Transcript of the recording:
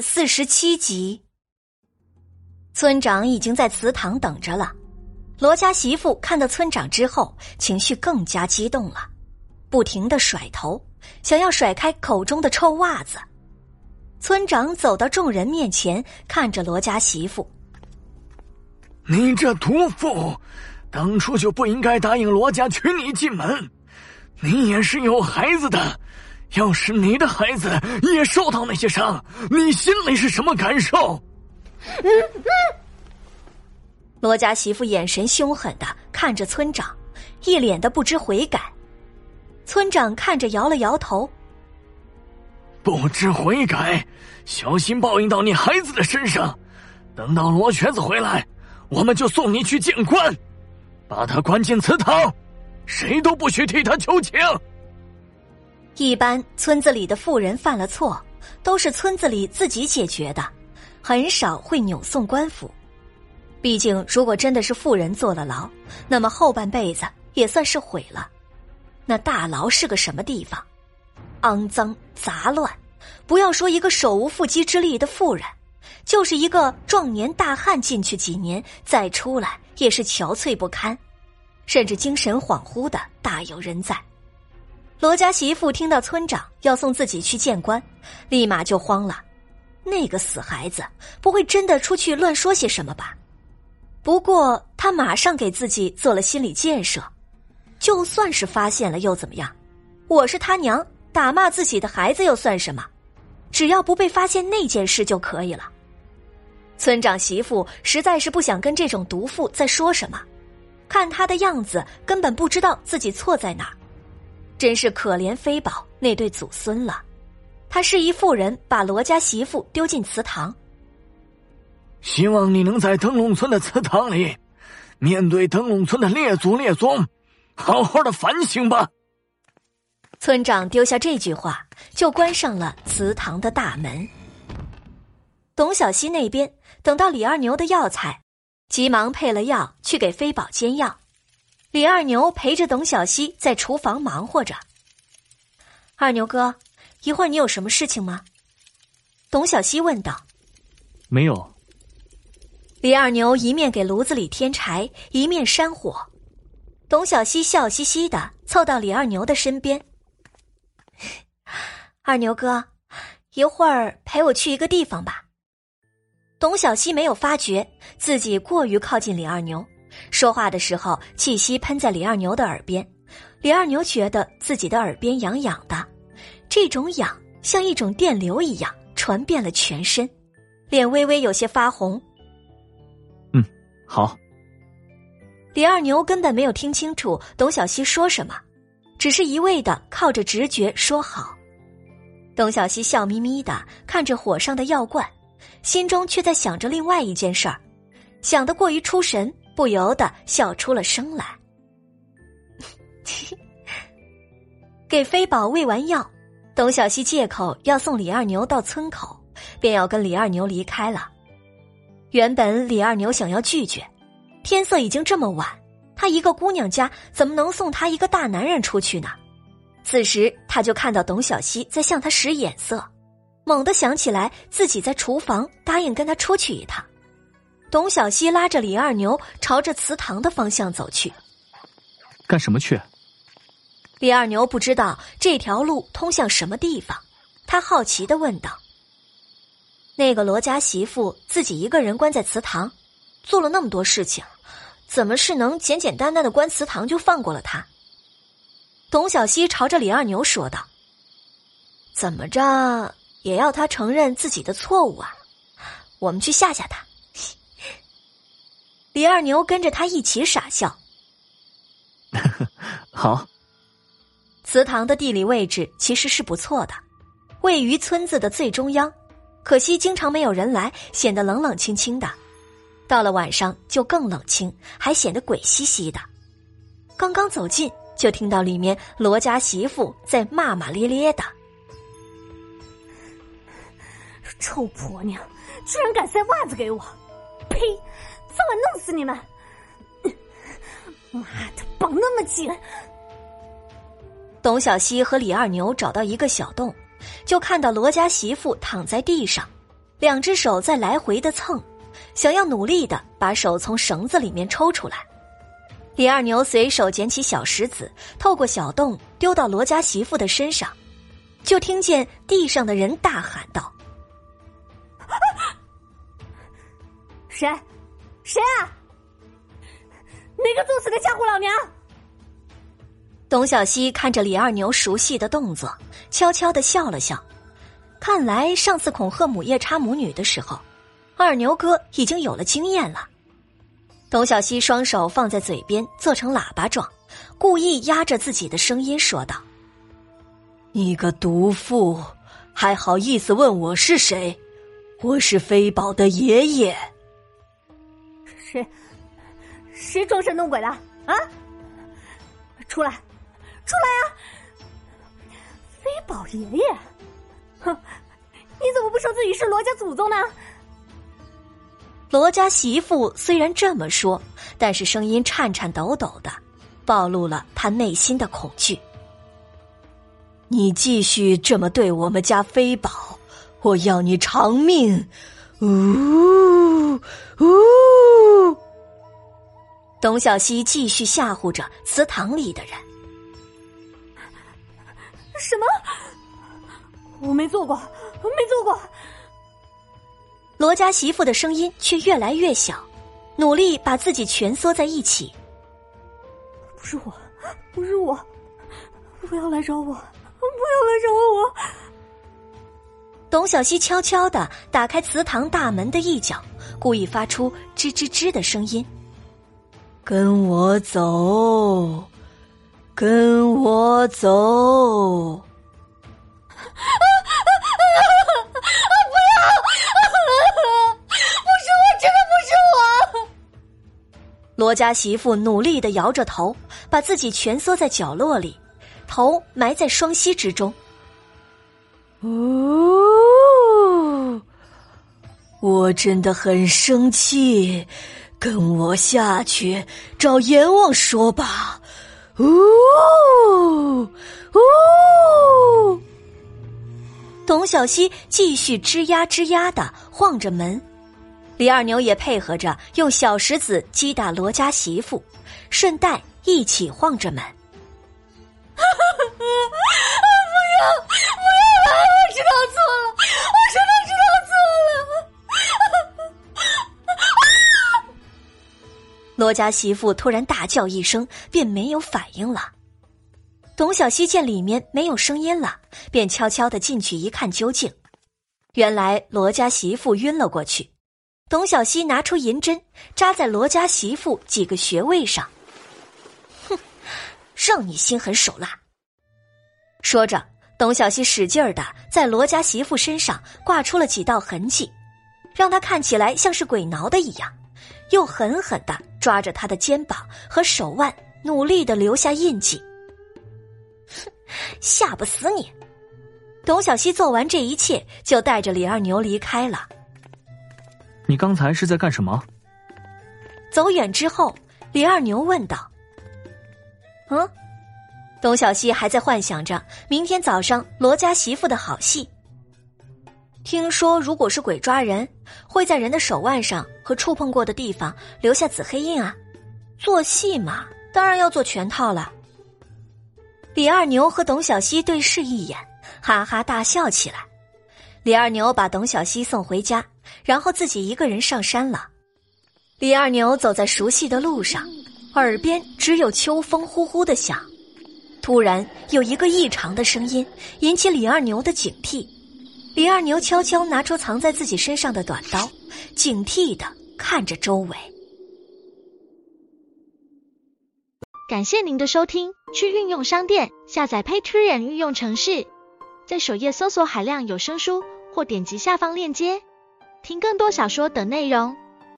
四十七集，村长已经在祠堂等着了。罗家媳妇看到村长之后，情绪更加激动了，不停的甩头，想要甩开口中的臭袜子。村长走到众人面前，看着罗家媳妇：“你这毒妇，当初就不应该答应罗家娶你进门。你也是有孩子的。”要是你的孩子也受到那些伤，你心里是什么感受？罗家媳妇眼神凶狠的看着村长，一脸的不知悔改。村长看着摇了摇头，不知悔改，小心报应到你孩子的身上。等到罗瘸子回来，我们就送你去见官，把他关进祠堂，谁都不许替他求情。一般村子里的富人犯了错，都是村子里自己解决的，很少会扭送官府。毕竟，如果真的是富人坐了牢，那么后半辈子也算是毁了。那大牢是个什么地方？肮脏杂乱，不要说一个手无缚鸡之力的妇人，就是一个壮年大汉进去几年再出来，也是憔悴不堪，甚至精神恍惚的大有人在。罗家媳妇听到村长要送自己去见官，立马就慌了。那个死孩子不会真的出去乱说些什么吧？不过他马上给自己做了心理建设，就算是发现了又怎么样？我是他娘，打骂自己的孩子又算什么？只要不被发现那件事就可以了。村长媳妇实在是不想跟这种毒妇再说什么，看他的样子根本不知道自己错在哪儿。真是可怜飞宝那对祖孙了，他示意妇人把罗家媳妇丢进祠堂。希望你能在灯笼村的祠堂里，面对灯笼村的列祖列宗，好好的反省吧。村长丢下这句话，就关上了祠堂的大门。董小希那边等到李二牛的药材，急忙配了药去给飞宝煎药。李二牛陪着董小希在厨房忙活着。二牛哥，一会儿你有什么事情吗？董小希问道。没有。李二牛一面给炉子里添柴，一面扇火。董小希笑嘻嘻的凑到李二牛的身边。二牛哥，一会儿陪我去一个地方吧。董小希没有发觉自己过于靠近李二牛。说话的时候，气息喷在李二牛的耳边，李二牛觉得自己的耳边痒痒的，这种痒像一种电流一样传遍了全身，脸微微有些发红。嗯，好。李二牛根本没有听清楚董小希说什么，只是一味的靠着直觉说好。董小希笑眯眯的看着火上的药罐，心中却在想着另外一件事儿，想得过于出神。不由得笑出了声来。给飞宝喂完药，董小希借口要送李二牛到村口，便要跟李二牛离开了。原本李二牛想要拒绝，天色已经这么晚，他一个姑娘家怎么能送他一个大男人出去呢？此时他就看到董小希在向他使眼色，猛地想起来自己在厨房答应跟他出去一趟。董小希拉着李二牛朝着祠堂的方向走去。干什么去？李二牛不知道这条路通向什么地方，他好奇的问道：“那个罗家媳妇自己一个人关在祠堂，做了那么多事情，怎么是能简简单单的关祠堂就放过了他？”董小希朝着李二牛说道：“怎么着也要他承认自己的错误啊！我们去吓吓他。”李二牛跟着他一起傻笑。好。祠堂的地理位置其实是不错的，位于村子的最中央，可惜经常没有人来，显得冷冷清清的。到了晚上就更冷清，还显得鬼兮兮的。刚刚走近，就听到里面罗家媳妇在骂骂咧咧的：“臭婆娘，居然敢塞袜子给我！呸！”早晚弄死你们！妈的，绑那么紧！董小希和李二牛找到一个小洞，就看到罗家媳妇躺在地上，两只手在来回的蹭，想要努力的把手从绳子里面抽出来。李二牛随手捡起小石子，透过小洞丢到罗家媳妇的身上，就听见地上的人大喊道：“谁？谁啊？哪个作死的吓唬老娘！”董小希看着李二牛熟悉的动作，悄悄的笑了笑。看来上次恐吓母夜叉母女的时候，二牛哥已经有了经验了。董小希双手放在嘴边，做成喇叭状，故意压着自己的声音说道：“你个毒妇，还好意思问我是谁？我是飞宝的爷爷。谁？谁装神弄鬼的？啊！出来！”出来呀，飞宝爷爷！哼，你怎么不说自己是罗家祖宗呢？罗家媳妇虽然这么说，但是声音颤颤抖抖的，暴露了他内心的恐惧。你继续这么对我们家飞宝，我要你偿命！呜呜！董小希继续吓唬着祠堂里的人。什么？我没做过，没做过。罗家媳妇的声音却越来越小，努力把自己蜷缩在一起。不是我，不是我，不要来找我，不要来找我！董小希悄悄的打开祠堂大门的一角，故意发出吱吱吱的声音：“跟我走。”跟我走！啊啊啊不要！不是我，真的不是我！罗家媳妇努力的摇着头，把自己蜷缩在角落里，头埋在双膝之中。哦，我真的很生气，跟我下去找阎王说吧。呜呜！董小希继续吱呀吱呀的晃着门，李二牛也配合着用小石子击打罗家媳妇，顺带一起晃着门。不要不要！我知道错了，罗家媳妇突然大叫一声，便没有反应了。董小希见里面没有声音了，便悄悄的进去一看究竟。原来罗家媳妇晕了过去。董小希拿出银针，扎在罗家媳妇几个穴位上。哼，让你心狠手辣。说着，董小希使劲儿的在罗家媳妇身上挂出了几道痕迹，让她看起来像是鬼挠的一样。又狠狠的抓着他的肩膀和手腕，努力的留下印记。哼，吓不死你！董小希做完这一切，就带着李二牛离开了。你刚才是在干什么？走远之后，李二牛问道：“嗯？”董小希还在幻想着明天早上罗家媳妇的好戏。听说，如果是鬼抓人，会在人的手腕上和触碰过的地方留下紫黑印啊。做戏嘛，当然要做全套了。李二牛和董小希对视一眼，哈哈大笑起来。李二牛把董小希送回家，然后自己一个人上山了。李二牛走在熟悉的路上，耳边只有秋风呼呼的响。突然有一个异常的声音，引起李二牛的警惕。李二牛悄悄拿出藏在自己身上的短刀，警惕的看着周围。感谢您的收听，去运用商店下载 Patreon 运用城市，在首页搜索海量有声书，或点击下方链接听更多小说等内容。